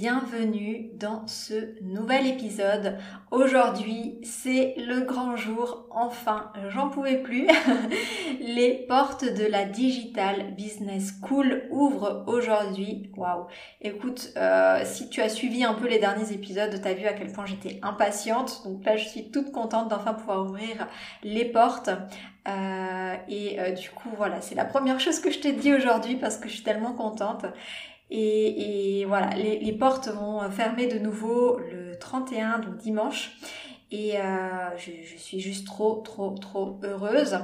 bienvenue dans ce nouvel épisode. Aujourd'hui, c'est le grand jour. Enfin, j'en pouvais plus. Les portes de la Digital Business School ouvrent aujourd'hui. Waouh. Écoute, euh, si tu as suivi un peu les derniers épisodes, tu as vu à quel point j'étais impatiente. Donc là, je suis toute contente d'enfin pouvoir ouvrir les portes. Euh, et euh, du coup, voilà, c'est la première chose que je t'ai dit aujourd'hui parce que je suis tellement contente. Et, voilà, les, portes vont fermer de nouveau le 31, donc dimanche. Et euh, je, suis juste trop, trop, trop heureuse.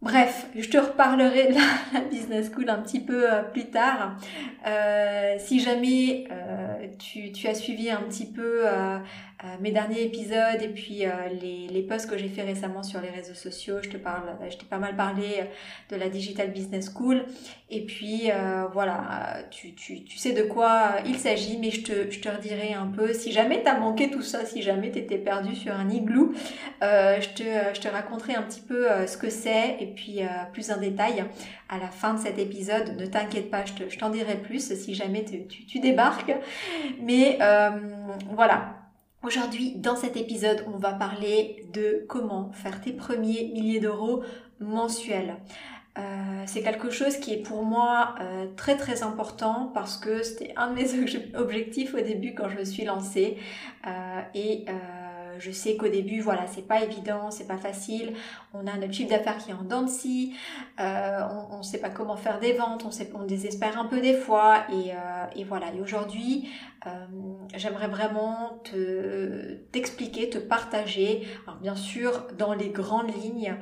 Bref, je te reparlerai de la, business school un petit peu euh, plus tard. Euh, si jamais tu, tu, as suivi un petit peu euh, mes derniers épisodes et puis euh, les, posts que j'ai fait récemment sur les réseaux sociaux. Je te parle, je t'ai pas mal parlé de la Digital Business School. Et puis euh, voilà, tu, sais de quoi il s'agit, mais je te, redirai un peu. Si jamais t'as manqué tout ça, si jamais t'étais perdu sur un igloo, je te raconterai un petit peu ce que c'est puis plus en détail à la fin de cet épisode. Ne t'inquiète pas, je, t'en dirai plus si jamais tu, débarques. Mais voilà, Aujourd'hui, dans cet épisode, on va parler de comment faire tes premiers milliers d'euros mensuels. Euh, c'est quelque chose qui est pour moi euh, très très important parce que c'était un de mes objectifs au début quand je me suis lancée euh, et je sais qu'au début, voilà, c'est pas évident, c'est pas facile. On a notre chiffre d'affaires qui est en dents de scie, euh, on ne sait pas comment faire des ventes, on, désespère un peu des fois. Et, euh, et voilà. Et aujourd'hui, euh, j'aimerais vraiment te t'expliquer, te partager, alors bien sûr dans les grandes lignes,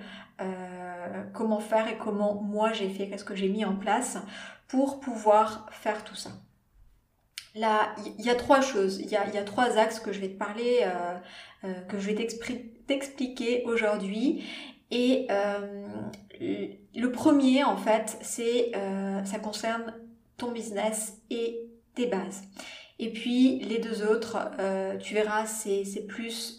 comment faire et comment moi j'ai fait, qu'est-ce que j'ai mis en place pour pouvoir faire tout ça. Il y a trois choses, il y a, trois axes que je vais te parler euh, que je vais t'expliquer aujourd'hui. Et euh, le premier, en fait, c'est euh, ça concerne ton business et tes bases. Et puis les deux autres, tu verras, c'est plus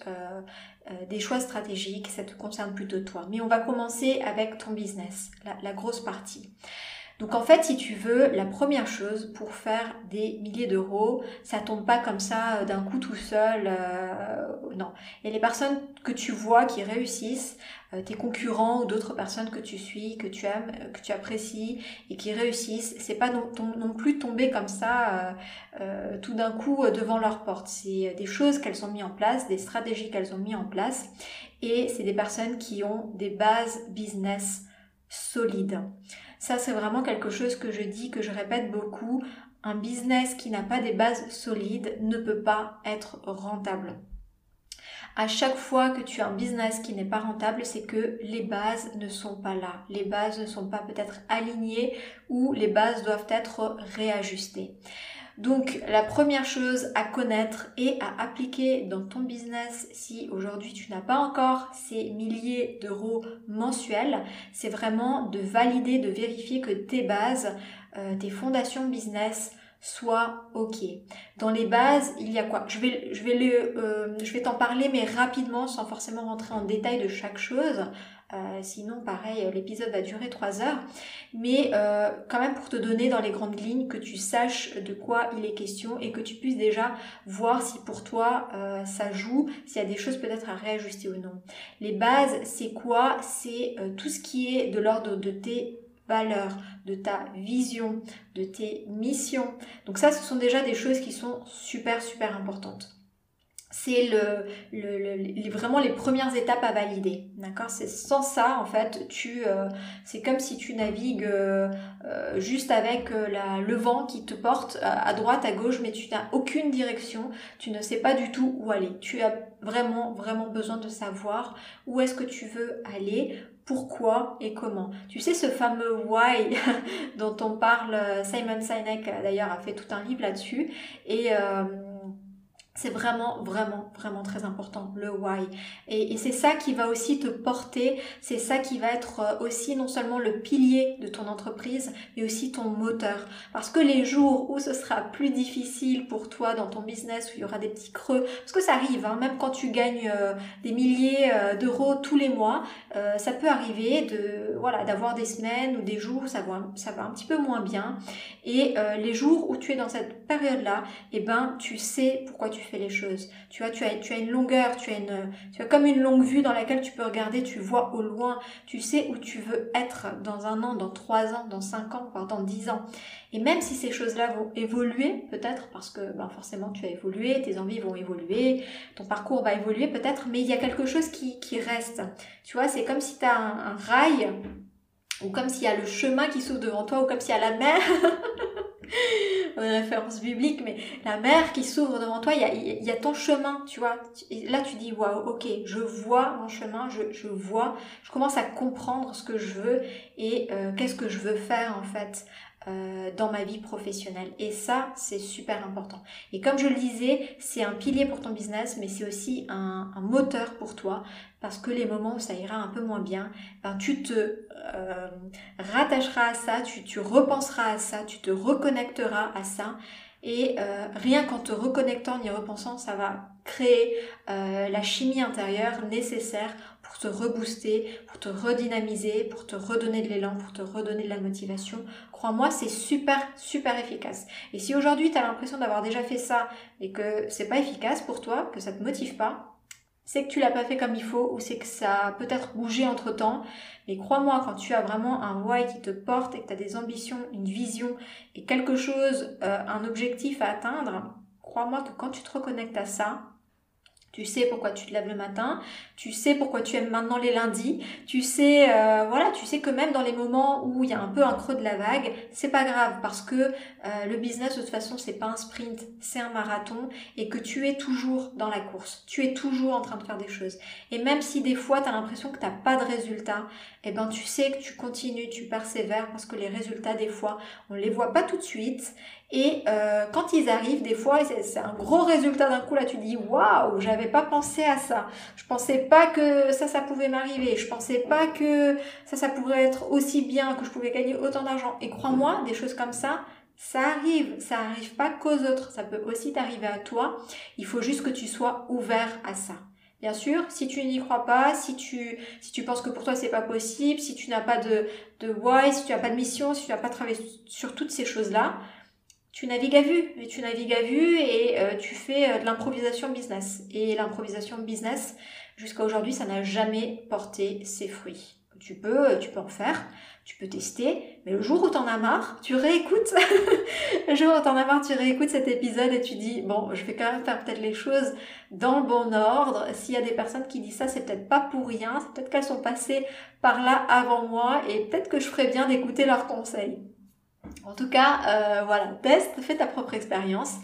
des choix stratégiques, ça te concerne plutôt toi. Mais on va commencer avec ton business, la grosse partie. Donc en fait, si tu veux, la première chose pour faire des milliers d'euros, ça tombe pas comme ça euh, d'un coup tout seul. Euh, non. Et les personnes que tu vois qui réussissent, euh, tes concurrents ou d'autres personnes que tu suis, que tu aimes, que tu apprécies et qui réussissent, c'est pas non, plus tomber comme ça tout d'un coup devant leur porte. C'est des choses qu'elles ont mis en place, des stratégies qu'elles ont mis en place, et c'est des personnes qui ont des bases business solides. Ça, c'est vraiment quelque chose que je dis, que je répète beaucoup. Un business qui n'a pas des bases solides ne peut pas être rentable. À chaque fois que tu as un business qui n'est pas rentable, c'est que les bases ne sont pas là. Les bases ne sont pas peut-être alignées ou les bases doivent être réajustées. Donc la première chose à connaître et à appliquer dans ton business si aujourd'hui tu n'as pas encore ces milliers d'euros mensuels, c'est vraiment de valider, de vérifier que tes bases, euh, tes fondations business soient OK. Dans les bases, il y a quoi? Je vais, je vais, euh, je vais t'en parler mais rapidement sans forcément rentrer en détail de chaque chose. Euh, sinon, pareil, l'épisode va durer 3 heures. Mais euh, quand même pour te donner dans les grandes lignes que tu saches de quoi il est question et que tu puisses déjà voir si pour toi euh, ça joue, s'il y a des choses peut-être à réajuster ou non. Les bases, c'est quoi? C'est tout ce qui est de l'ordre de tes valeurs, de ta vision, de tes missions. Donc ça, ce sont déjà des choses qui sont super, super importantes. C'est le, vraiment les premières étapes à valider. D'accord? C'est sans ça, en fait, tu, euh, c'est comme si tu navigues euh, euh, juste avec le vent qui te porte à, droite, à gauche, mais tu n'as aucune direction, tu ne sais pas du tout où aller. Tu as vraiment, vraiment besoin de savoir où est-ce que tu veux aller, pourquoi et comment. Tu sais ce fameux why dont on parle, Simon Sinek d'ailleurs a fait tout un livre là-dessus, et c'est vraiment, vraiment, vraiment très important, le why. Et, c'est ça qui va aussi te porter, c'est ça qui va être euh, aussi non seulement le pilier de ton entreprise, mais aussi ton moteur. Parce que les jours où ce sera plus difficile pour toi dans ton business, où il y aura des petits creux, parce que ça arrive, hein, même quand tu gagnes euh, des milliers euh, d'euros tous les mois, ça peut arriver de voilà d'avoir des semaines ou des jours où ça va, ça va un petit peu moins bien. Et les jours où tu es dans cette période-là, eh ben tu sais pourquoi tu fais les choses. Tu vois, tu as, tu as une longueur, tu as une, tu as comme une longue vue dans laquelle tu peux regarder, tu vois au loin, tu sais où tu veux être dans un an, dans trois ans, dans cinq ans, voire dix ans. Et même si ces choses-là vont évoluer, peut-être parce que ben, forcément tu as évolué, tes envies vont évoluer, ton parcours va évoluer peut-être, mais il y a quelque chose qui, qui reste. Tu vois, c'est comme si tu as un, un rail ou comme s'il y a le chemin qui s'ouvre devant toi, ou comme s'il y a la mer une référence biblique, mais la mer qui s'ouvre devant toi, il y a, ton chemin, tu vois. Là, tu dis, waouh, ok, je vois mon chemin, je, je, vois, je commence à comprendre ce que je veux et euh, qu'est-ce que je veux faire en fait euh, dans ma vie professionnelle. Et ça, c'est super important. Et comme je le disais, c'est un pilier pour ton business, mais c'est aussi un, moteur pour toi, parce que les moments où ça ira un peu moins bien, ben, tu te euh, rattacheras à ça, tu, repenseras à ça, tu te reconnecteras à ça. Et euh, rien qu'en te reconnectant, en y repensant, ça va créer la chimie intérieure nécessaire pour te rebooster, pour te redynamiser, pour te redonner de l'élan, pour te redonner de la motivation. Crois-moi, c'est super, super efficace. Et si aujourd'hui tu as l'impression d'avoir déjà fait ça et que c'est pas efficace pour toi, que ça te motive pas, c'est que tu l'as pas fait comme il faut ou c'est que ça a peut-être bougé entre temps. Mais crois-moi, quand tu as vraiment un why qui te porte et que tu as des ambitions, une vision et quelque chose, euh, un objectif à atteindre, crois-moi que quand tu te reconnectes à ça, tu sais pourquoi tu te lèves le matin, tu sais pourquoi tu aimes maintenant les lundis, tu sais, euh, voilà, tu sais que même dans les moments où il y a un peu un creux de la vague, c'est pas grave parce que euh, le business de toute façon c'est pas un sprint, c'est un marathon et que tu es toujours dans la course, tu es toujours en train de faire des choses. Et même si des fois tu as l'impression que tu pas de résultats, eh ben tu sais que tu continues, tu persévères parce que les résultats des fois on les voit pas tout de suite et euh, quand ils arrivent, des fois, c'est un gros résultat d'un coup. Là, tu dis waouh, j'avais pas pensé à ça. Je pensais pas que ça, ça pouvait m'arriver. Je pensais pas que ça, ça pourrait être aussi bien, que je pouvais gagner autant d'argent. Et crois-moi, des choses comme ça, ça arrive. Ça arrive pas qu'aux autres. Ça peut aussi t'arriver à toi. Il faut juste que tu sois ouvert à ça. Bien sûr, si tu n'y crois pas, si tu, si tu penses que pour toi c'est pas possible, si tu n'as pas de, de why, si tu n'as pas de mission, si tu n'as pas travaillé sur toutes ces choses-là, tu navigues à vue, et tu navigues à vue et euh, tu fais euh, de l'improvisation business. Et l'improvisation business, jusqu'à aujourd'hui, ça n'a jamais porté ses fruits. Tu peux, euh, tu peux en faire, tu peux tester, mais le jour où t'en as marre, tu réécoutes. le jour où t'en as marre, tu réécoutes cet épisode et tu dis, bon, je vais quand même faire peut-être les choses dans le bon ordre. S'il y a des personnes qui disent ça, c'est peut-être pas pour rien, c'est peut-être qu'elles sont passées par là avant moi et peut-être que je ferais bien d'écouter leurs conseils. En tout cas, euh, voilà, teste, fais ta propre expérience.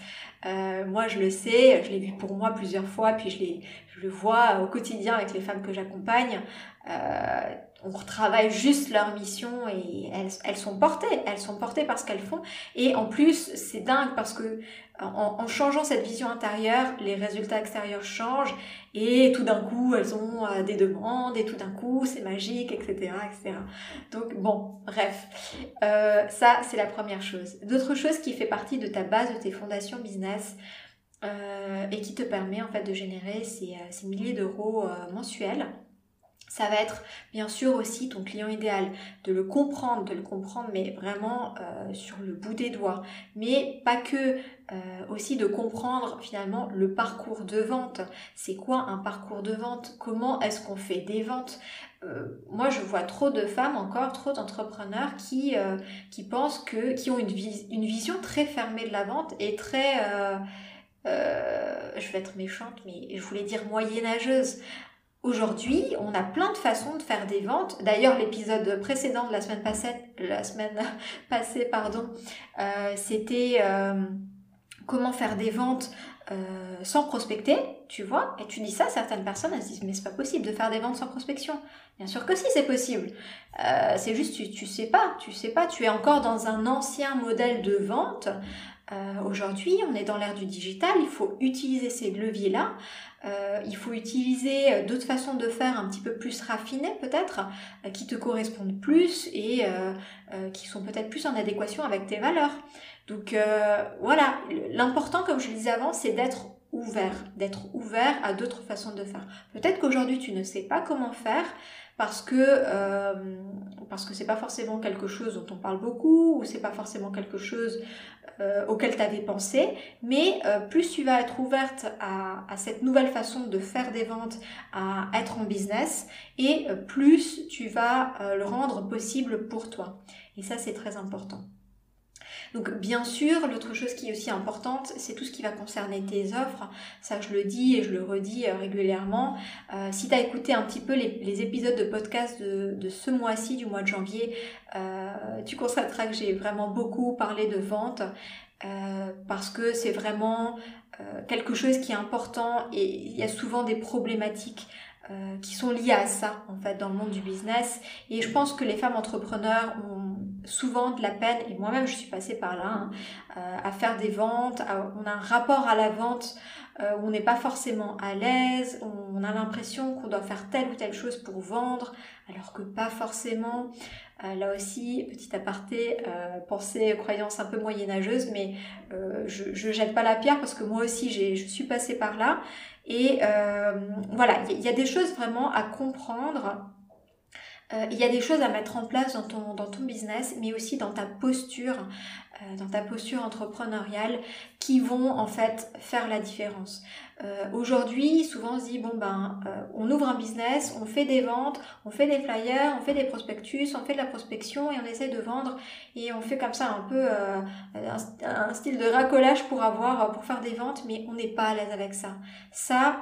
Euh, moi, je le sais, je l'ai vu pour moi plusieurs fois, puis je, je le vois au quotidien avec les femmes que j'accompagne. Euh, on retravaille juste leur mission et elles, elles sont portées, elles sont portées par ce qu'elles font. Et en plus, c'est dingue parce que en, changeant cette vision intérieure, les résultats extérieurs changent et tout d'un coup, elles ont euh, des demandes et tout d'un coup, c'est magique, etc., etc. Donc bon, bref, euh, ça c'est la première chose. D'autre chose qui fait partie de ta base de tes fondations business. Euh, et qui te permet en fait de générer ces, milliers d'euros mensuels ça va être bien sûr aussi ton client idéal, de le comprendre, de le comprendre mais vraiment sur le bout des doigts. Mais pas que, euh, aussi de comprendre finalement le parcours de vente. C'est quoi un parcours de vente? Comment est-ce qu'on fait des ventes? Euh, moi, je vois trop de femmes encore, trop d'entrepreneurs qui, qui pensent que, qui ont une, une vision très fermée de la vente et très je vais être méchante, mais je voulais dire moyenâgeuse. Aujourd'hui, on a plein de façons de faire des ventes. D'ailleurs, l'épisode précédent de la semaine passée, la semaine passée, pardon, euh, c'était euh, comment faire des ventes euh, sans prospecter, tu vois. Et tu dis ça, certaines personnes elles se disent mais c'est pas possible de faire des ventes sans prospection. Bien sûr que si, c'est possible. c'est juste tu, sais pas, tu sais pas, tu es encore dans un ancien modèle de vente. Aujourd'hui, on est dans l'ère du digital, il faut utiliser ces leviers-là. Euh, il faut utiliser euh, d'autres façons de faire un petit peu plus raffinées peut-être, euh, qui te correspondent plus et qui sont peut-être plus en adéquation avec tes valeurs. Donc voilà, l'important comme je le disais avant, c'est d'être ouvert, d'être ouvert à d'autres façons de faire. Peut-être qu'aujourd'hui tu ne sais pas comment faire, parce que euh, parce que c'est pas forcément quelque chose dont on parle beaucoup ou c'est pas forcément quelque chose euh, auquel tu avais pensé. Mais euh, plus tu vas être ouverte à, à, cette nouvelle façon de faire des ventes à être en business et plus tu vas le rendre possible pour toi. Et ça c'est très important donc bien sûr, l'autre chose qui est aussi importante, c'est tout ce qui va concerner tes offres. Ça, je le dis et je le redis euh, régulièrement. Euh, si tu as écouté un petit peu les, épisodes de podcast de, ce mois-ci, du mois de janvier, euh, tu constateras que j'ai vraiment beaucoup parlé de vente. parce que c'est vraiment quelque chose qui est important et il y a souvent des problématiques qui sont liées à ça en fait dans le monde du business et je pense que les femmes entrepreneurs ont souvent de la peine, et moi-même je suis passée par là, hein, euh, à faire des ventes. on a un rapport à la vente euh, où on n'est pas forcément à l'aise, on, a l'impression qu'on doit faire telle ou telle chose pour vendre, alors que pas forcément. Euh, là aussi, petit aparté, pensée, croyance un peu moyenâgeuse, mais je, je jette pas la pierre parce que moi aussi je suis passée par là. Et voilà, il y a des choses vraiment à comprendre euh, il y a des choses à mettre en place dans ton, business, mais aussi dans ta posture, euh, dans ta posture entrepreneuriale, qui vont en fait faire la différence. Euh, aujourd'hui, souvent on se dit bon ben, on ouvre un business, on fait des ventes, on fait des flyers, on fait des prospectus, on fait de la prospection et on essaie de vendre et on fait comme ça un peu un, un, style de racolage pour avoir, pour faire des ventes, mais on n'est pas à l'aise avec ça. Ça,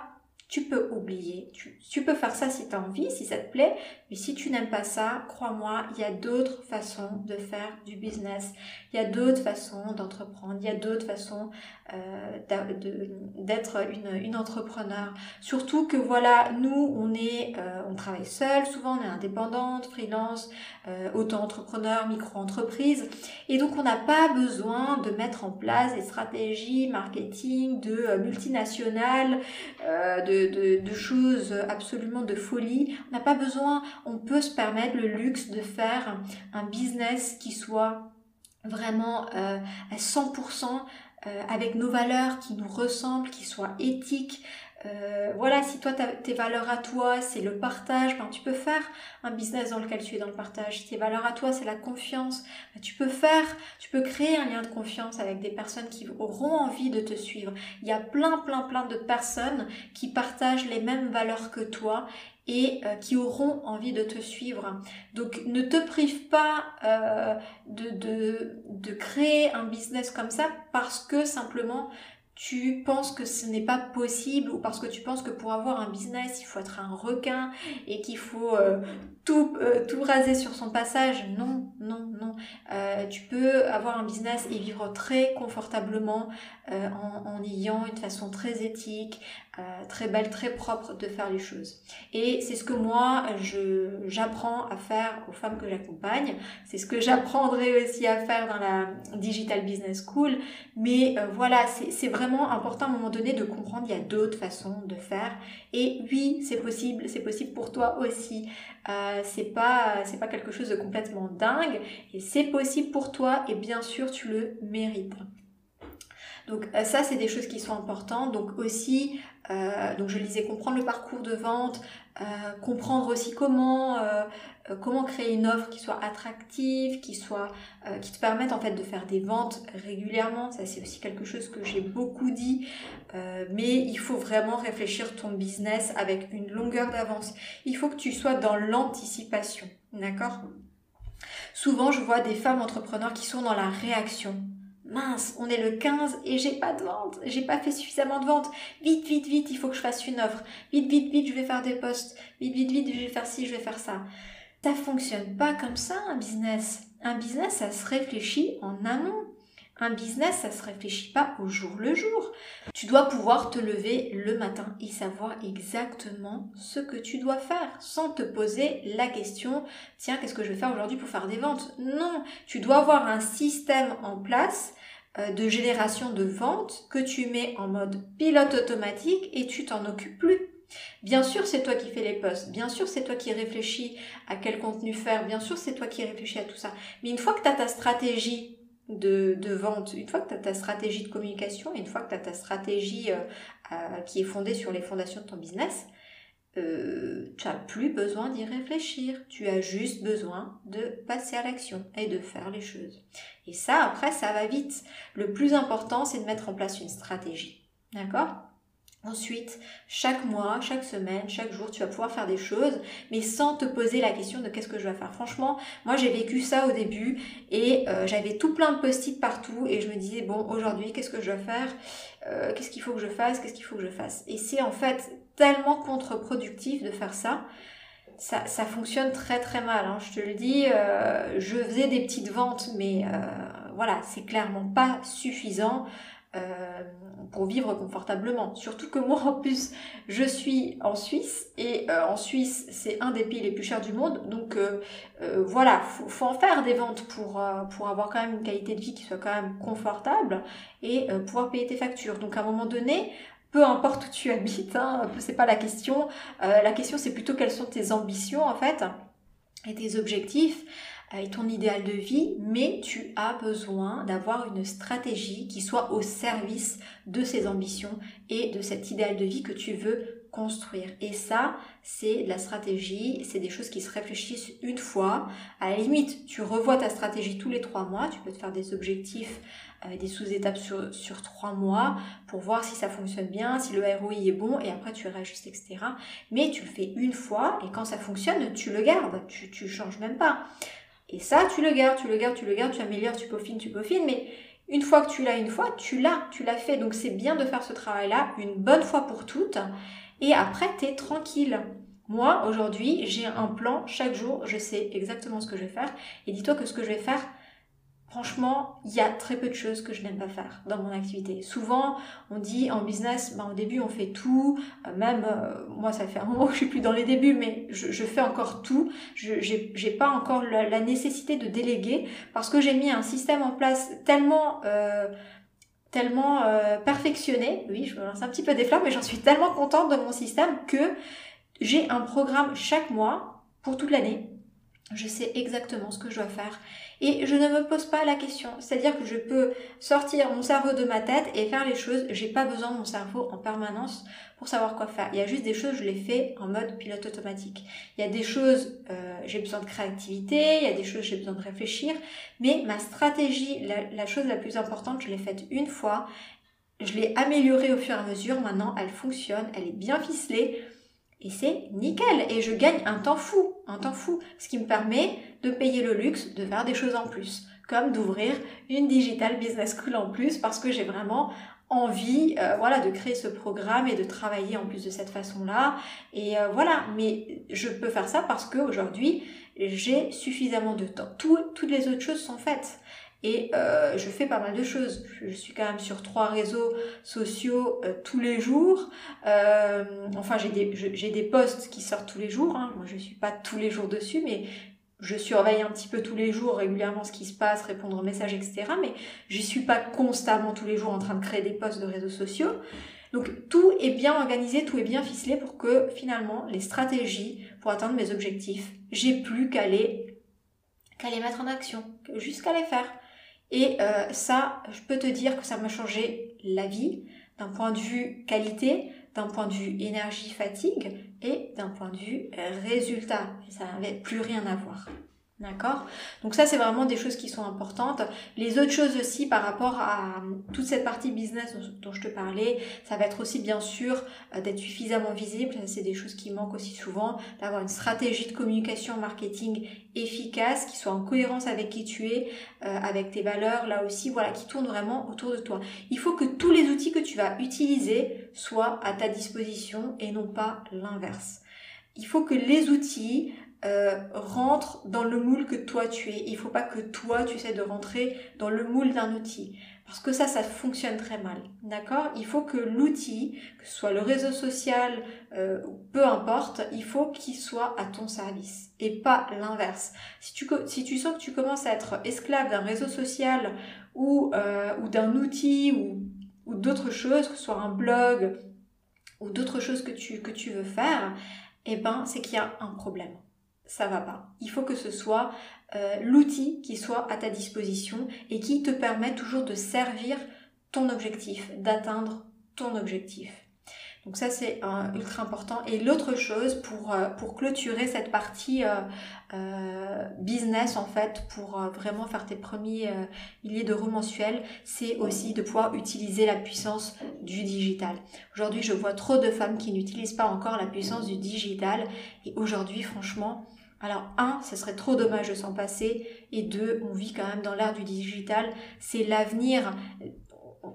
tu peux oublier. Tu, peux faire ça si tu as envie, si ça te plaît, mais si tu n'aimes pas ça, crois-moi, il y a d'autres façons de faire du business, il y a d'autres façons d'entreprendre, il y a d'autres façons euh, d'être une, une, entrepreneur. Surtout que voilà, nous, on est, euh, on travaille seul, souvent on est indépendante, freelance, euh, auto-entrepreneur, micro-entreprise, et donc on n'a pas besoin de mettre en place des stratégies marketing de multinationales, de de, choses absolument de folie. On n'a pas besoin, on peut se permettre le luxe de faire un business qui soit vraiment euh, à 100% euh, avec nos valeurs, qui nous ressemblent, qui soit éthique, euh, voilà, si toi, tes valeurs à toi, c'est le partage, ben, tu peux faire un business dans lequel tu es dans le partage. Si tes valeurs à toi, c'est la confiance, ben, tu peux faire, tu peux créer un lien de confiance avec des personnes qui auront envie de te suivre. Il y a plein, plein, plein de personnes qui partagent les mêmes valeurs que toi et euh, qui auront envie de te suivre. Donc ne te prive pas euh, de, de, de créer un business comme ça parce que simplement tu penses que ce n'est pas possible ou parce que tu penses que pour avoir un business, il faut être un requin et qu'il faut euh, tout, tout raser sur son passage. Non. Euh, tu peux avoir un business et vivre très confortablement en, en, ayant une façon très éthique, très belle, très propre de faire les choses. Et c'est ce que moi, j'apprends à faire aux femmes que j'accompagne. C'est ce que j'apprendrai aussi à faire dans la Digital Business School. Mais voilà, c'est, vraiment important à un moment donné de comprendre qu'il y a d'autres façons de faire. Et oui, c'est possible, c'est possible pour toi aussi. Euh, c'est pas, pas quelque chose de complètement dingue. C'est possible pour toi et bien sûr tu le mérites. Donc euh, ça, c'est des choses qui sont importantes. Donc aussi, euh, je disais comprendre le parcours de vente, euh, comprendre aussi comment créer une offre qui soit attractive, qui qui te permette en fait de faire des ventes régulièrement. Ça c'est aussi quelque chose que j'ai beaucoup dit. mais il faut vraiment réfléchir ton business avec une longueur d'avance. Il faut que tu sois dans l'anticipation, d'accord? Souvent, je vois des femmes entrepreneurs qui sont dans la réaction mince, on est le 15 et j'ai pas de vente, j'ai pas fait suffisamment de vente. Vite, vite, vite, il faut que je fasse une offre. Vite, vite, vite, je vais faire des posts. Vite, vite, vite, je vais faire ci, je vais faire ça. Ça fonctionne pas comme ça un business. Un business, ça se réfléchit en amont. Un business, ça se réfléchit pas au jour le jour. Tu dois pouvoir te lever le matin et savoir exactement ce que tu dois faire sans te poser la question tiens, qu'est-ce que je vais faire aujourd'hui pour faire des ventes? Non, tu dois avoir un système en place euh, de génération de ventes que tu mets en mode pilote automatique et tu t'en occupes plus. Bien sûr, c'est toi qui fais les posts, bien sûr, c'est toi qui réfléchis à quel contenu faire, bien sûr, c'est toi qui réfléchis à tout ça. Mais une fois que tu as ta stratégie de, vente, une fois que tu as ta stratégie de communication, une fois que tu as ta stratégie euh, qui est fondée sur les fondations de ton business, euh, tu n'as plus besoin d'y réfléchir. Tu as juste besoin de passer à l'action et de faire les choses. Et ça, après, ça va vite. Le plus important, c'est de mettre en place une stratégie. D'accord? Ensuite, chaque mois, chaque semaine, chaque jour, tu vas pouvoir faire des choses, mais sans te poser la question de qu'est-ce que je vais faire. Franchement, moi j'ai vécu ça au début et euh, j'avais tout plein de post-it partout et je me disais bon aujourd'hui qu'est-ce que je vais faire, euh, qu'est-ce qu'il faut que je fasse, qu'est-ce qu'il faut que je fasse? Et c'est en fait tellement contre-productif de faire ça. Ça, fonctionne très très mal, hein. je te le dis. Euh, je faisais des petites ventes, mais voilà, c'est clairement pas suffisant. Euh, pour vivre confortablement. Surtout que moi, en plus, je suis en Suisse et euh, en Suisse, c'est un des pays les plus chers du monde. Donc euh, voilà, faut, faut en faire des ventes pour pour avoir quand même une qualité de vie qui soit quand même confortable et pouvoir payer tes factures. Donc à un moment donné, peu importe où tu habites, hein, c'est pas la question. la question, c'est plutôt quelles sont tes ambitions en fait et tes objectifs et ton idéal de vie, mais tu as besoin d'avoir une stratégie qui soit au service de ces ambitions et de cet idéal de vie que tu veux construire. Et ça, c'est la stratégie, c'est des choses qui se réfléchissent une fois. À la limite, tu revois ta stratégie tous les trois mois, tu peux te faire des objectifs, euh, des sous-étapes sur, sur trois mois pour voir si ça fonctionne bien, si le ROI est bon, et après tu réajustes, etc. Mais tu le fais une fois, et quand ça fonctionne, tu le gardes, tu, tu changes même pas. Et ça, tu le gardes, tu le gardes, tu le gardes, tu améliores, tu peaufines, tu peaufines, mais une fois que tu l'as une fois, tu l'as, tu l'as fait. Donc c'est bien de faire ce travail-là une bonne fois pour toutes. Et après, tu es tranquille. Moi, aujourd'hui, j'ai un plan chaque jour, je sais exactement ce que je vais faire. Et dis-toi que ce que je vais faire, Franchement, il y a très peu de choses que je n'aime pas faire dans mon activité. Souvent, on dit en business, ben, au début, on fait tout. Euh, même euh, moi, ça fait un moment que je suis plus dans les débuts, mais je, fais encore tout. Je j'ai pas encore la, nécessité de déléguer parce que j'ai mis un système en place tellement euh, tellement perfectionné. Oui, je me lance un petit peu des fleurs, mais j'en suis tellement contente de mon système que j'ai un programme chaque mois pour toute l'année. Je sais exactement ce que je dois faire et je ne me pose pas la question. C'est-à-dire que je peux sortir mon cerveau de ma tête et faire les choses. J'ai pas besoin de mon cerveau en permanence pour savoir quoi faire. Il y a juste des choses, je les fais en mode pilote automatique. Il y a des choses, euh, j'ai besoin de créativité, il y a des choses, j'ai besoin de réfléchir. Mais ma stratégie, la, la chose la plus importante, je l'ai faite une fois. Je l'ai améliorée au fur et à mesure. Maintenant, elle fonctionne, elle est bien ficelée. Et c'est nickel. Et je gagne un temps fou, un temps fou. Ce qui me permet de payer le luxe de faire des choses en plus. Comme d'ouvrir une digital business school en plus parce que j'ai vraiment envie euh, voilà de créer ce programme et de travailler en plus de cette façon-là et euh, voilà mais je peux faire ça parce qu'aujourd'hui j'ai suffisamment de temps toutes les autres choses sont faites et euh, je fais pas mal de choses. Je suis quand même sur trois réseaux sociaux euh, tous les jours. Euh, enfin, j'ai des, j'ai des posts qui sortent tous les jours. Hein. Moi, je suis pas tous les jours dessus, mais je surveille un petit peu tous les jours régulièrement ce qui se passe, répondre aux messages, etc. Mais je suis pas constamment tous les jours en train de créer des posts de réseaux sociaux. Donc tout est bien organisé, tout est bien ficelé pour que finalement les stratégies pour atteindre mes objectifs, j'ai plus qu'à les, qu'à les mettre en action, juste qu'à les faire. Et euh, ça, je peux te dire que ça m'a changé la vie d'un point de vue qualité, d'un point de vue énergie, fatigue et d'un point de vue résultat. Ça n'avait plus rien à voir. D'accord? Donc ça, c'est vraiment des choses qui sont importantes. Les autres choses aussi par rapport à euh, toute cette partie business dont, je te parlais, ça va être aussi bien sûr euh, d'être suffisamment visible. C'est des choses qui manquent aussi souvent. D'avoir une stratégie de communication marketing efficace, qui soit en cohérence avec qui tu es, euh, avec tes valeurs, là aussi, voilà, qui tourne vraiment autour de toi. Il faut que tous les outils que tu vas utiliser soient à ta disposition et non pas l'inverse. Il faut que les outils euh, rentre dans le moule que toi tu es. Il faut pas que toi tu essaies de rentrer dans le moule d'un outil. Parce que ça, ça fonctionne très mal. D'accord? Il faut que l'outil, que ce soit le réseau social, euh, peu importe, il faut qu'il soit à ton service et pas l'inverse. Si tu, si tu sens que tu commences à être esclave d'un réseau social ou, euh, ou d'un outil ou, ou d'autres choses, que ce soit un blog ou d'autres choses que tu, que tu veux faire, eh ben, c'est qu'il y a un problème ça va pas. Il faut que ce soit euh, l'outil qui soit à ta disposition et qui te permet toujours de servir ton objectif, d'atteindre ton objectif. Donc ça c'est ultra important. Et l'autre chose pour, euh, pour clôturer cette partie euh, business en fait, pour vraiment faire tes premiers milliers d'euros mensuels, c'est aussi de pouvoir utiliser la puissance du digital. Aujourd'hui je vois trop de femmes qui n'utilisent pas encore la puissance du digital et aujourd'hui franchement alors, un, ce serait trop dommage de s'en passer. Et deux, on vit quand même dans l'ère du digital. C'est l'avenir.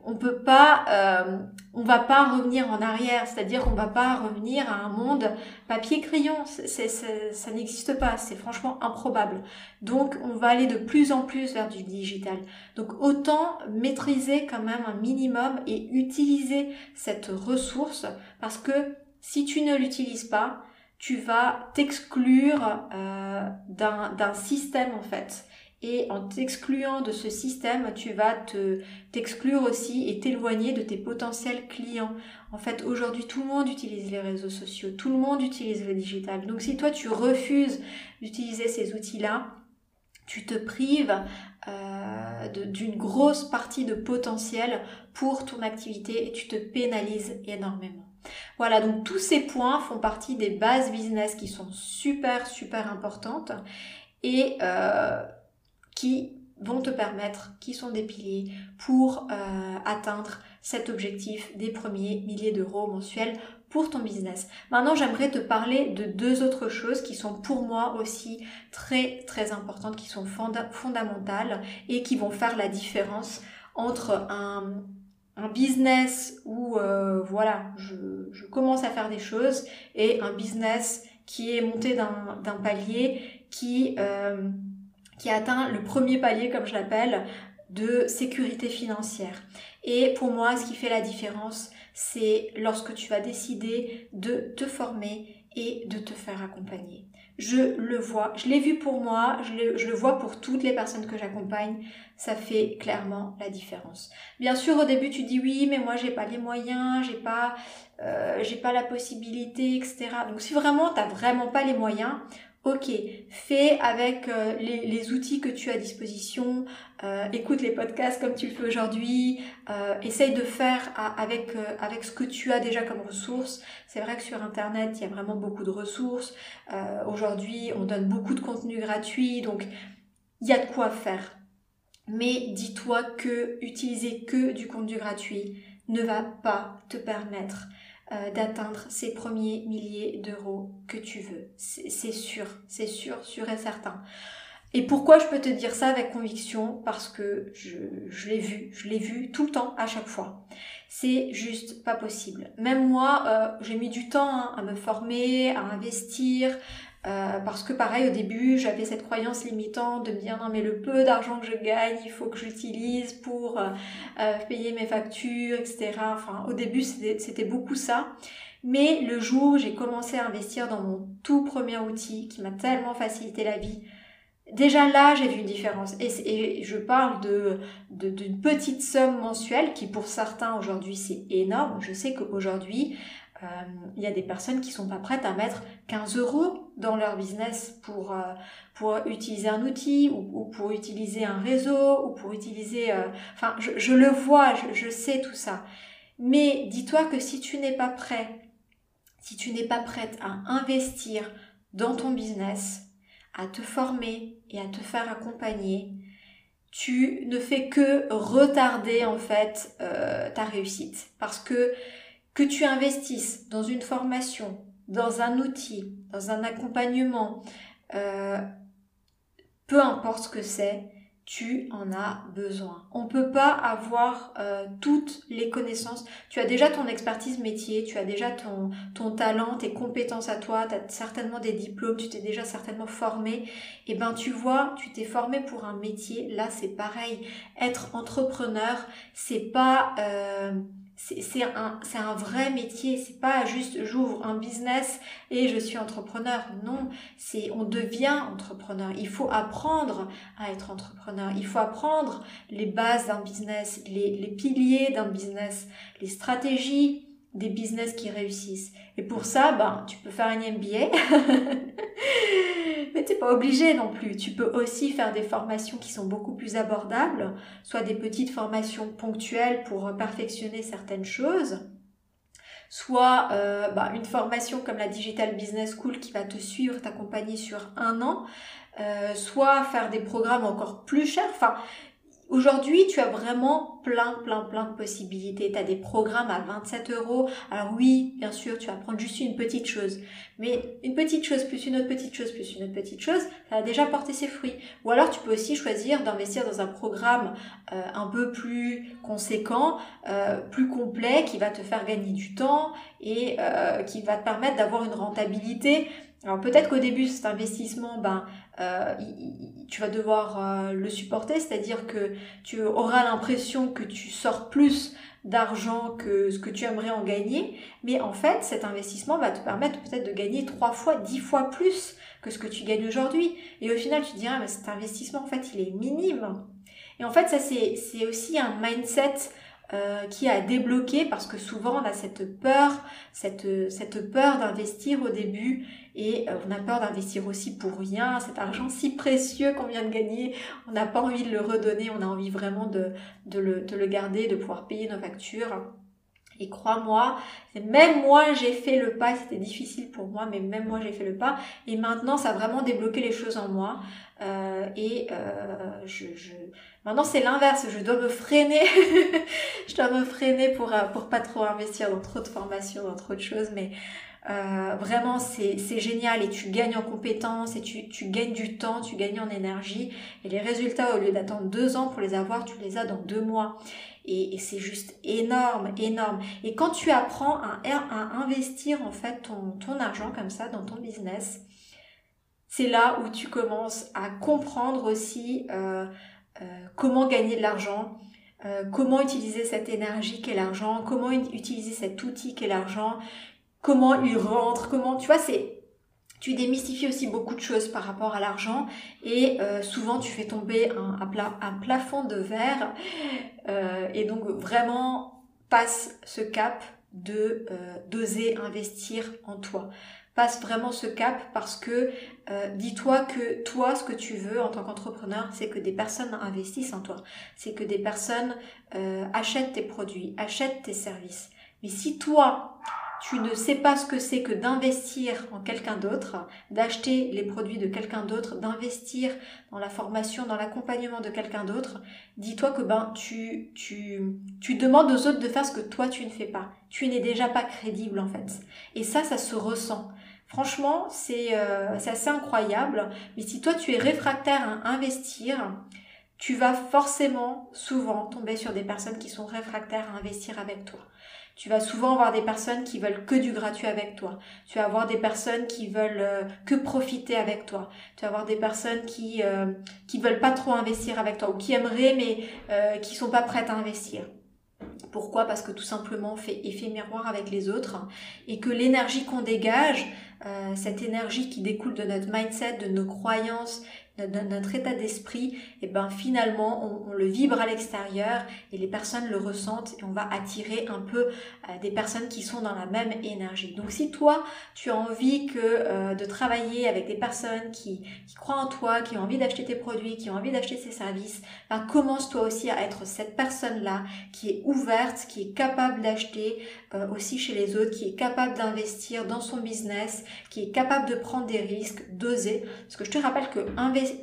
On peut pas, euh, on va pas revenir en arrière. C'est-à-dire qu'on va pas revenir à un monde papier-crayon. ça n'existe pas. C'est franchement improbable. Donc, on va aller de plus en plus vers du digital. Donc, autant maîtriser quand même un minimum et utiliser cette ressource parce que si tu ne l'utilises pas, tu vas t'exclure euh, d'un système en fait. Et en t'excluant de ce système, tu vas te t'exclure aussi et t'éloigner de tes potentiels clients. En fait, aujourd'hui, tout le monde utilise les réseaux sociaux, tout le monde utilise le digital. Donc, si toi tu refuses d'utiliser ces outils-là, tu te prives euh, d'une grosse partie de potentiel pour ton activité et tu te pénalises énormément. Voilà, donc tous ces points font partie des bases business qui sont super, super importantes et euh, qui vont te permettre, qui sont des piliers pour euh, atteindre cet objectif des premiers milliers d'euros mensuels pour ton business. Maintenant, j'aimerais te parler de deux autres choses qui sont pour moi aussi très très importantes, qui sont fondamentales et qui vont faire la différence entre un, un business où euh, voilà, je, commence à faire des choses et un business qui est monté d'un palier qui, euh, qui atteint le premier palier, comme je l'appelle, de sécurité financière. Et pour moi, ce qui fait la différence, c'est lorsque tu vas décider de te former et de te faire accompagner. Je le vois, je l'ai vu pour moi, je le, vois pour toutes les personnes que j'accompagne ça fait clairement la différence. Bien sûr, au début, tu dis oui, mais moi, j'ai pas les moyens, j'ai pas, euh, j'ai pas la possibilité, etc. Donc, si vraiment t'as vraiment pas les moyens, ok, fais avec euh, les, outils que tu as à disposition, euh, écoute les podcasts comme tu le fais aujourd'hui, euh, essaye de faire avec avec ce que tu as déjà comme ressources. C'est vrai que sur internet, il y a vraiment beaucoup de ressources. aujourd'hui, on donne beaucoup de contenu gratuit, donc il y a de quoi faire. Mais dis-toi que utiliser que du contenu gratuit ne va pas te permettre euh, d'atteindre ces premiers milliers d'euros que tu veux. C'est sûr, c'est sûr, sûr et certain. Et pourquoi je peux te dire ça avec conviction? Parce que je, l'ai vu, je l'ai vu tout le temps, à chaque fois. C'est juste pas possible. Même moi, euh, j'ai mis du temps hein, à me former, à investir, euh, parce que pareil, au début, j'avais cette croyance limitante de me dire non mais le peu d'argent que je gagne, il faut que j'utilise pour euh, euh, payer mes factures, etc. Enfin, au début, c'était beaucoup ça. Mais le jour où j'ai commencé à investir dans mon tout premier outil qui m'a tellement facilité la vie, déjà là, j'ai vu une différence. Et, je parle d'une petite somme mensuelle qui pour certains aujourd'hui c'est énorme. Je sais qu'aujourd'hui, euh, il y a des personnes qui sont pas prêtes à mettre 15 euros dans leur business pour, euh, utiliser un outil ou, pour utiliser un réseau ou pour utiliser... Euh, enfin, je, le vois, je, je sais tout ça. Mais dis-toi que si tu n'es pas prêt, si tu n'es pas prête à investir dans ton business, à te former et à te faire accompagner, tu ne fais que retarder en fait ta réussite. Parce que que tu investisses dans une formation, dans un outil, dans un accompagnement, euh, peu importe ce que c'est, tu en as besoin. On ne peut pas avoir euh, toutes les connaissances. Tu as déjà ton expertise métier, tu as déjà ton, ton talent, tes compétences à toi, tu as certainement des diplômes, tu t'es déjà certainement formé. Et eh ben tu vois, tu t'es formé pour un métier, là c'est pareil. Être entrepreneur, c'est pas... Euh, c'est un, un vrai métier, c'est pas juste j'ouvre un business et je suis entrepreneur. Non, c'est on devient entrepreneur. Il faut apprendre à être entrepreneur. Il faut apprendre les bases d'un business, les, les piliers d'un business, les stratégies des business qui réussissent. Et pour ça, ben, tu peux faire un MBA. Pas obligé non plus. Tu peux aussi faire des formations qui sont beaucoup plus abordables, soit des petites formations ponctuelles pour perfectionner certaines choses, soit euh, bah, une formation comme la Digital Business School qui va te suivre, t'accompagner sur un an, euh, soit faire des programmes encore plus chers. Aujourd'hui, tu as vraiment plein, plein, plein de possibilités. Tu as des programmes à 27 euros. Alors oui, bien sûr, tu vas prendre juste une petite chose. Mais une petite chose plus une autre petite chose plus une autre petite chose, ça a déjà porté ses fruits. Ou alors tu peux aussi choisir d'investir dans un programme euh, un peu plus conséquent, euh, plus complet, qui va te faire gagner du temps et euh, qui va te permettre d'avoir une rentabilité alors peut-être qu'au début, cet investissement, ben, euh, tu vas devoir euh, le supporter, c'est-à-dire que tu auras l'impression que tu sors plus d'argent que ce que tu aimerais en gagner, mais en fait, cet investissement va te permettre peut-être de gagner trois fois, dix fois plus que ce que tu gagnes aujourd'hui. Et au final, tu te diras, mais cet investissement, en fait, il est minime. Et en fait, ça, c'est aussi un mindset euh, qui a débloqué parce que souvent on a cette peur, cette, cette peur d'investir au début et euh, on a peur d'investir aussi pour rien, cet argent si précieux qu'on vient de gagner, on n'a pas envie de le redonner, on a envie vraiment de, de, le, de le garder, de pouvoir payer nos factures. Et crois-moi, même moi j'ai fait le pas, c'était difficile pour moi, mais même moi j'ai fait le pas. Et maintenant ça a vraiment débloqué les choses en moi. Euh, et euh, je, je, maintenant c'est l'inverse, je dois me freiner, je dois me freiner pour euh, pour pas trop investir dans trop de formations, dans trop de choses, mais euh, vraiment c'est génial et tu gagnes en compétences et tu, tu gagnes du temps, tu gagnes en énergie et les résultats au lieu d'attendre deux ans pour les avoir, tu les as dans deux mois et, c'est juste énorme, énorme. Et quand tu apprends à, investir en fait ton, ton argent comme ça dans ton business, c'est là où tu commences à comprendre aussi euh, euh, comment gagner de l'argent, comment utiliser cette énergie qu'est l'argent, comment utiliser cet outil qu'est l'argent, comment il rentre, comment tu vois c'est tu démystifies aussi beaucoup de choses par rapport à l'argent et souvent tu fais tomber un, plafond de verre et donc vraiment passe ce cap de d'oser investir en toi passe vraiment ce cap parce que euh, dis-toi que toi, ce que tu veux en tant qu'entrepreneur, c'est que des personnes investissent en toi, c'est que des personnes euh, achètent tes produits, achètent tes services. Mais si toi, tu ne sais pas ce que c'est que d'investir en quelqu'un d'autre, d'acheter les produits de quelqu'un d'autre, d'investir dans la formation, dans l'accompagnement de quelqu'un d'autre, dis-toi que ben tu, tu, tu demandes aux autres de faire ce que toi tu ne fais pas. Tu n'es déjà pas crédible en fait. Et ça, ça se ressent. Franchement, euh, c'est assez incroyable. Mais si toi, tu es réfractaire à investir, tu vas forcément souvent tomber sur des personnes qui sont réfractaires à investir avec toi. Tu vas souvent avoir des personnes qui veulent que du gratuit avec toi. Tu vas avoir des personnes qui veulent euh, que profiter avec toi. Tu vas avoir des personnes qui euh, qui veulent pas trop investir avec toi ou qui aimeraient mais euh, qui sont pas prêtes à investir. Pourquoi? Parce que tout simplement on fait effet miroir avec les autres et que l'énergie qu'on dégage, euh, cette énergie qui découle de notre mindset, de nos croyances notre, état d'esprit, et ben finalement on, le vibre à l'extérieur et les personnes le ressentent et on va attirer un peu euh, des personnes qui sont dans la même énergie. Donc si toi tu as envie que euh, de travailler avec des personnes qui, qui croient en toi, qui ont envie d'acheter tes produits, qui ont envie d'acheter ces services, ben commence toi aussi à être cette personne là qui est ouverte, qui est capable d'acheter euh, aussi chez les autres, qui est capable d'investir dans son business, qui est capable de prendre des risques, d'oser. Parce que je te rappelle que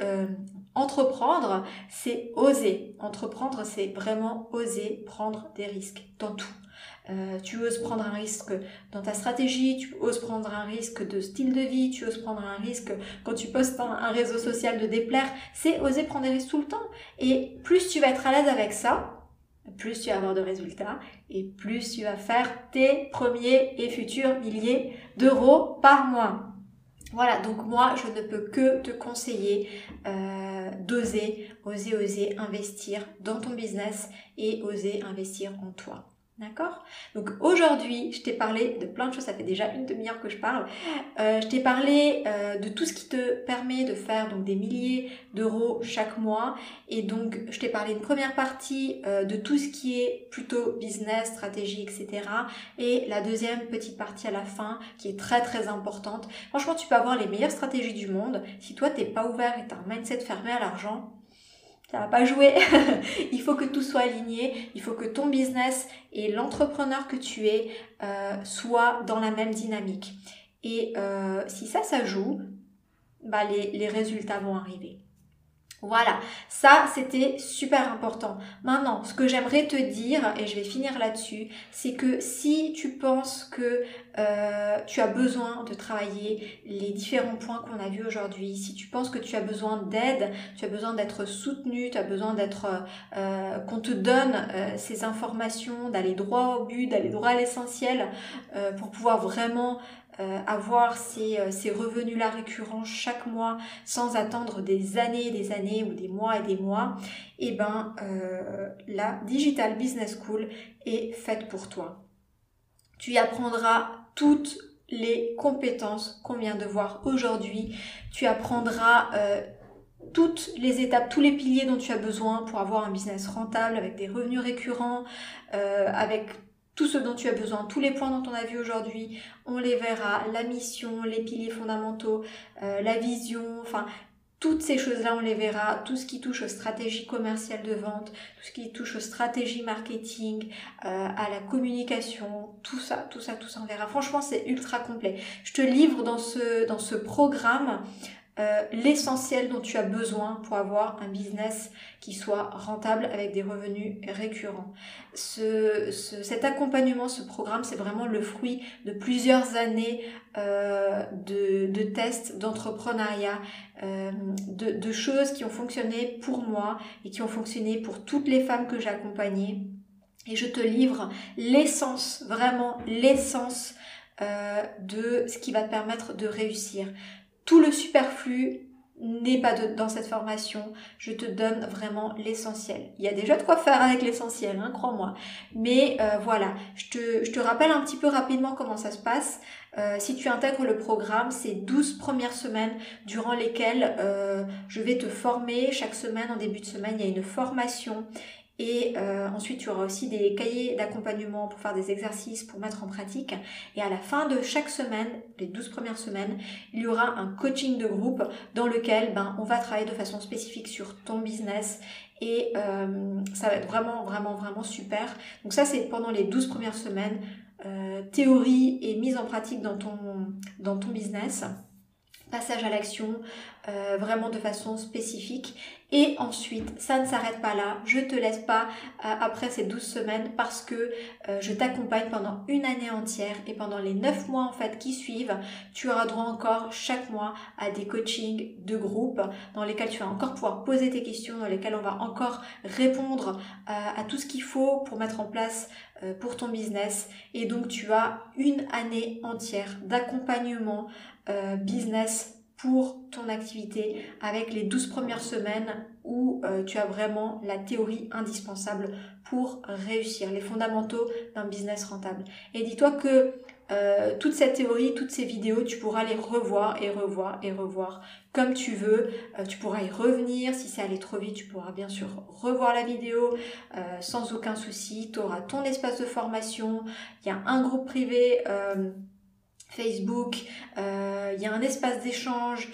euh, entreprendre, c'est oser. Entreprendre, c'est vraiment oser prendre des risques dans tout. Euh, tu oses prendre un risque dans ta stratégie, tu oses prendre un risque de style de vie, tu oses prendre un risque quand tu postes un, un réseau social de déplaire. C'est oser prendre des risques tout le temps. Et plus tu vas être à l'aise avec ça, plus tu vas avoir de résultats et plus tu vas faire tes premiers et futurs milliers d'euros par mois. Voilà, donc moi, je ne peux que te conseiller euh, d'oser, oser, oser investir dans ton business et oser investir en toi. D'accord? Donc aujourd'hui, je t'ai parlé de plein de choses, ça fait déjà une demi-heure que je parle. Euh, je t'ai parlé euh, de tout ce qui te permet de faire donc des milliers d'euros chaque mois. Et donc, je t'ai parlé une première partie euh, de tout ce qui est plutôt business, stratégie, etc. Et la deuxième petite partie à la fin qui est très très importante. Franchement, tu peux avoir les meilleures stratégies du monde. Si toi, t'es pas ouvert et t'as un mindset fermé à l'argent, ça va pas jouer. il faut que tout soit aligné. Il faut que ton business et l'entrepreneur que tu es euh, soient dans la même dynamique. Et euh, si ça, ça joue, bah les, les résultats vont arriver. Voilà, ça c'était super important. Maintenant, ce que j'aimerais te dire, et je vais finir là-dessus, c'est que si tu penses que euh, tu as besoin de travailler les différents points qu'on a vus aujourd'hui, si tu penses que tu as besoin d'aide, tu as besoin d'être soutenu, tu as besoin d'être euh, qu'on te donne euh, ces informations, d'aller droit au but, d'aller droit à l'essentiel, pour pouvoir vraiment avoir ces, ces revenus-là récurrents chaque mois sans attendre des années, des années ou des mois et des mois, et eh ben la Digital Business School est faite pour toi. Tu y apprendras toutes les compétences qu'on vient de voir aujourd'hui. Tu apprendras toutes les étapes, tous les piliers dont tu as besoin pour avoir un business rentable avec des revenus récurrents, avec tout ce dont tu as besoin, tous les points dont on a vu aujourd'hui, on les verra, la mission, les piliers fondamentaux, euh, la vision, enfin toutes ces choses-là, on les verra, tout ce qui touche aux stratégies commerciales de vente, tout ce qui touche aux stratégies marketing, euh, à la communication, tout ça, tout ça, tout ça, on verra. Franchement, c'est ultra complet. Je te livre dans ce, dans ce programme euh, l'essentiel dont tu as besoin pour avoir un business qui soit rentable avec des revenus récurrents. Ce, cet accompagnement, ce programme, c'est vraiment le fruit de plusieurs années euh, de, tests, d'entrepreneuriat, euh, de, choses qui ont fonctionné pour moi et qui ont fonctionné pour toutes les femmes que j'ai accompagnées. Et je te livre l'essence, vraiment l'essence de ce qui va te permettre de réussir tout le superflu n'est pas dans cette formation. Je te donne vraiment l'essentiel. Il y a déjà de quoi faire avec l'essentiel, hein, crois-moi. Mais euh, voilà, je te, rappelle un petit peu rapidement comment ça se passe. Euh, si tu intègres le programme, c'est 12 premières semaines durant lesquelles euh, je vais te former. Chaque semaine, en début de semaine, il y a une formation et euh, ensuite, tu auras aussi des cahiers d'accompagnement pour faire des exercices, pour mettre en pratique. Et à la fin de chaque semaine, les 12 premières semaines, il y aura un coaching de groupe dans lequel ben, on va travailler de façon spécifique sur ton business. Et euh, ça va être vraiment, vraiment, vraiment super. Donc ça, c'est pendant les 12 premières semaines. Euh, théorie et mise en pratique dans ton, dans ton business passage à l'action, vraiment de façon spécifique. Et ensuite, ça ne s'arrête pas là. Je te laisse pas euh, après ces 12 semaines parce que euh, je t'accompagne pendant une année entière et pendant les 9 mois en fait qui suivent, tu auras droit encore chaque mois à des coachings de groupe dans lesquels tu vas encore pouvoir poser tes questions, dans lesquels on va encore répondre à tout ce qu'il faut pour mettre en place pour ton business. Et donc tu as une année entière d'accompagnement business pour ton activité avec les 12 premières semaines où euh, tu as vraiment la théorie indispensable pour réussir, les fondamentaux d'un business rentable. Et dis-toi que euh, toute cette théorie, toutes ces vidéos, tu pourras les revoir et revoir et revoir comme tu veux. Euh, tu pourras y revenir. Si c'est allé trop vite, tu pourras bien sûr revoir la vidéo sans aucun souci. Tu auras ton espace de formation. Il y a un groupe privé. Facebook, il y a un espace d'échange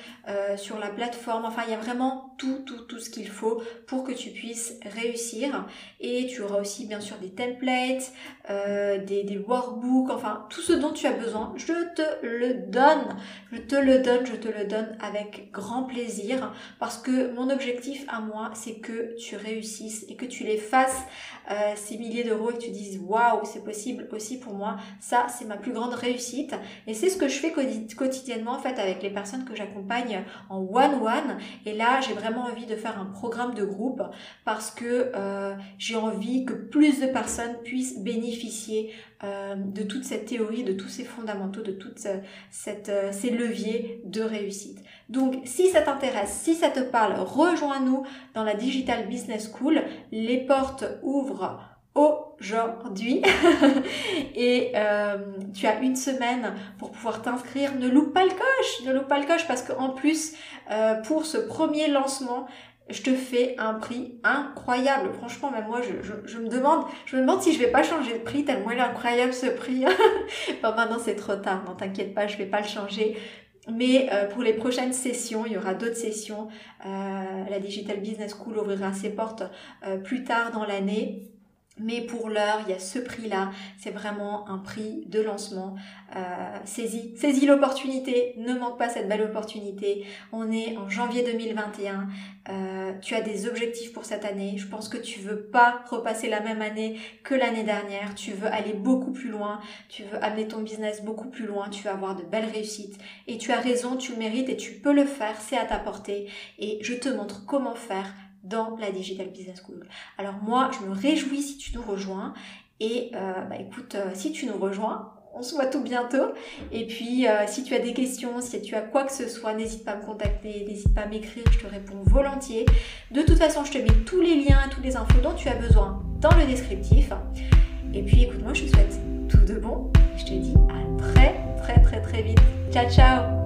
sur la plateforme, enfin il y a vraiment tout, tout, tout ce qu'il faut pour que tu puisses réussir. Et tu auras aussi bien sûr des templates, des, des workbooks, enfin tout ce dont tu as besoin, je te le donne. Je te le donne, je te le donne avec grand plaisir parce que mon objectif à moi, c'est que tu réussisses et que tu les fasses euh, ces milliers d'euros et que tu dises waouh, c'est possible aussi pour moi. Ça, c'est ma plus grande réussite et c'est ce que je fais quotidiennement en fait avec les personnes que j'accompagne en one-one. Et là, j'ai vraiment envie de faire un programme de groupe parce que euh, j'ai envie que plus de personnes puissent bénéficier euh, de toute cette théorie, de tous ces fondamentaux, de toutes euh, ces leviers de réussite. Donc, si ça t'intéresse, si ça te parle, rejoins-nous dans la Digital Business School. Les portes ouvrent aujourd'hui et euh, tu as une semaine pour pouvoir t'inscrire. Ne loupe pas le coche, ne loupe pas le coche parce qu'en plus pour ce premier lancement, je te fais un prix incroyable. Franchement, même moi, je, me demande, je me demande si je vais pas changer de prix tellement il est incroyable ce prix. bon, maintenant c'est trop tard. Non, t'inquiète pas, je vais pas le changer. Mais euh, pour les prochaines sessions, il y aura d'autres sessions. Euh, la Digital Business School ouvrira ses portes euh, plus tard dans l'année. Mais pour l'heure, il y a ce prix-là. C'est vraiment un prix de lancement. Euh, saisis, saisis l'opportunité. Ne manque pas cette belle opportunité. On est en janvier 2021. Euh, tu as des objectifs pour cette année. Je pense que tu veux pas repasser la même année que l'année dernière. Tu veux aller beaucoup plus loin. Tu veux amener ton business beaucoup plus loin. Tu veux avoir de belles réussites. Et tu as raison, tu le mérites et tu peux le faire. C'est à ta portée. Et je te montre comment faire dans la Digital Business School. Alors moi, je me réjouis si tu nous rejoins. Et euh, bah écoute, euh, si tu nous rejoins, on se voit tout bientôt. Et puis, euh, si tu as des questions, si tu as quoi que ce soit, n'hésite pas à me contacter, n'hésite pas à m'écrire, je te réponds volontiers. De toute façon, je te mets tous les liens, toutes les infos dont tu as besoin dans le descriptif. Et puis, écoute, moi, je te souhaite tout de bon. Je te dis à très, très, très, très vite. Ciao, ciao